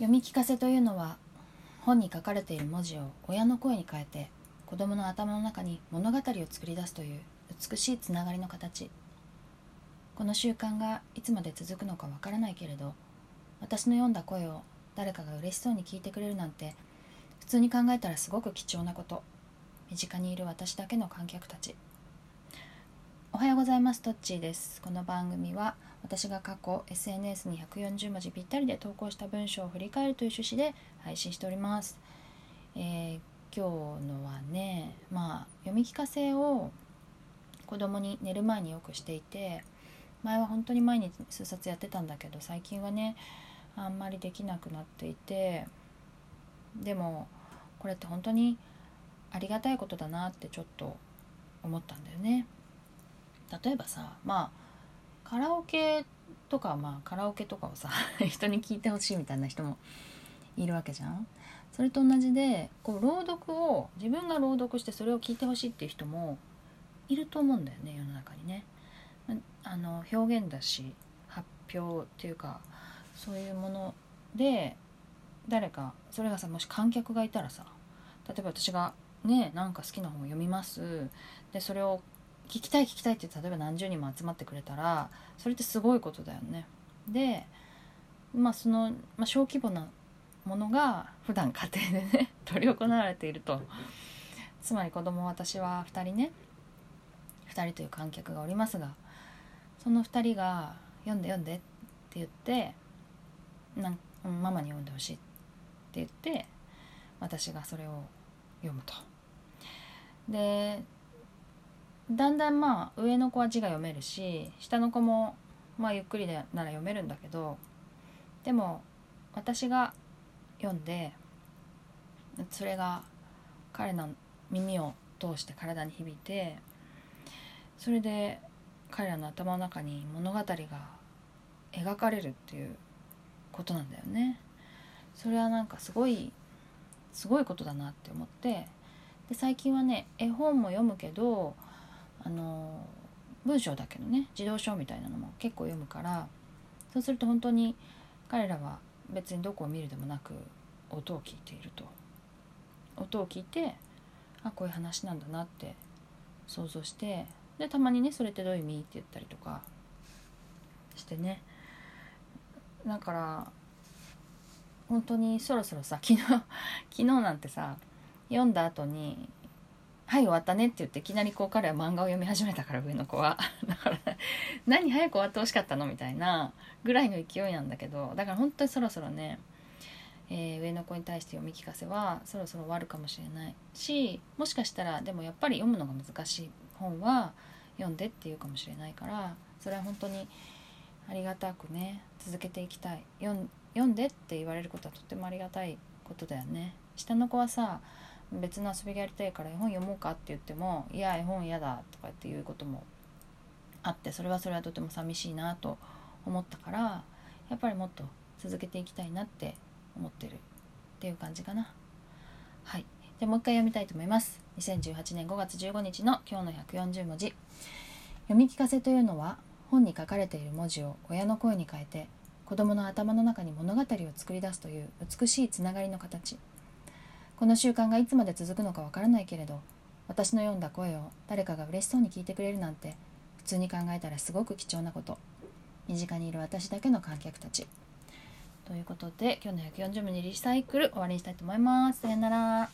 読み聞かせというのは本に書かれている文字を親の声に変えて子供の頭の中に物語を作り出すという美しいつながりの形。この習慣がいつまで続くのかわからないけれど私の読んだ声を誰かが嬉しそうに聞いてくれるなんて普通に考えたらすごく貴重なこと。身近にいる私だけの観客たち。はようございます。トッチーです。この番組は私が過去 SNS に140文字ぴったりで投稿した文章を振り返るという趣旨で配信しております、えー、今日のはねまあ読み聞かせを子供に寝る前によくしていて前は本当に毎日数冊やってたんだけど最近はねあんまりできなくなっていてでもこれって本当にありがたいことだなってちょっと思ったんだよね。例えばさまあカラオケとかまあカラオケとかをさ 人に聞いてほしいみたいな人もいるわけじゃん。それと同じでこう朗読を自分が朗読してそれを聞いてほしいっていう人もいると思うんだよね世の中にね。あの表現だし発表っていうかそういうもので誰かそれがさもし観客がいたらさ例えば私がねなんか好きな本を読みますでそれを聞きたい聞きたいって例えば何十人も集まってくれたらそれってすごいことだよね。でまあその、まあ、小規模なものが普段家庭でね 執り行われているとつまり子供私は2人ね2人という観客がおりますがその2人が「読んで読んで」って言ってなんママに読んでほしいって言って私がそれを読むと。でだんだんまあ上の子は字が読めるし下の子もまあゆっくりなら読めるんだけどでも私が読んでそれが彼の耳を通して体に響いてそれで彼らの頭の中に物語が描かれるっていうことなんだよね。それはなんかすごいすごいことだなって思ってで最近はね絵本も読むけどあの文章だけのね児童書みたいなのも結構読むからそうすると本当に彼らは別にどこを見るでもなく音を聞いていると。音を聞いてあこういう話なんだなって想像してでたまにねそれってどういう意味って言ったりとかしてね。だから本当にそろそろさ昨日昨日なんてさ読んだ後に「はい終わったね」って言っていきなりこう彼は漫画を読み始めたから上の子は。だから何早く終わってほしかったの？みたいなぐらいの勢いなんだけどだから本当にそろそろね、えー、上の子に対して読み聞かせはそろそろ終わるかもしれないしもしかしたらでもやっぱり読むのが難しい本は読んでっていうかもしれないからそれは本当にありがたくね続けていきたい。読んでって言われることはとってもありがたいことだよね。下の子はさ別の遊びがやりたいから絵本読もうかって言っても「いや絵本嫌だ」とかっていうこともあってそれはそれはとても寂しいなと思ったからやっぱりもっと続けていきたいなって思ってるっていう感じかな。はい。じゃもう一回読みたいと思います。2018年5月15日の今日の140文字。読み聞かせというのは本に書かれている文字を親の声に変えて子供の頭の中に物語を作り出すという美しいつながりの形。この習慣がいつまで続くのかわからないけれど私の読んだ声を誰かが嬉しそうに聞いてくれるなんて普通に考えたらすごく貴重なこと。身近にいる私だけの観客たち。ということで今日の140分にリサイクル終わりにしたいと思います。さよなら。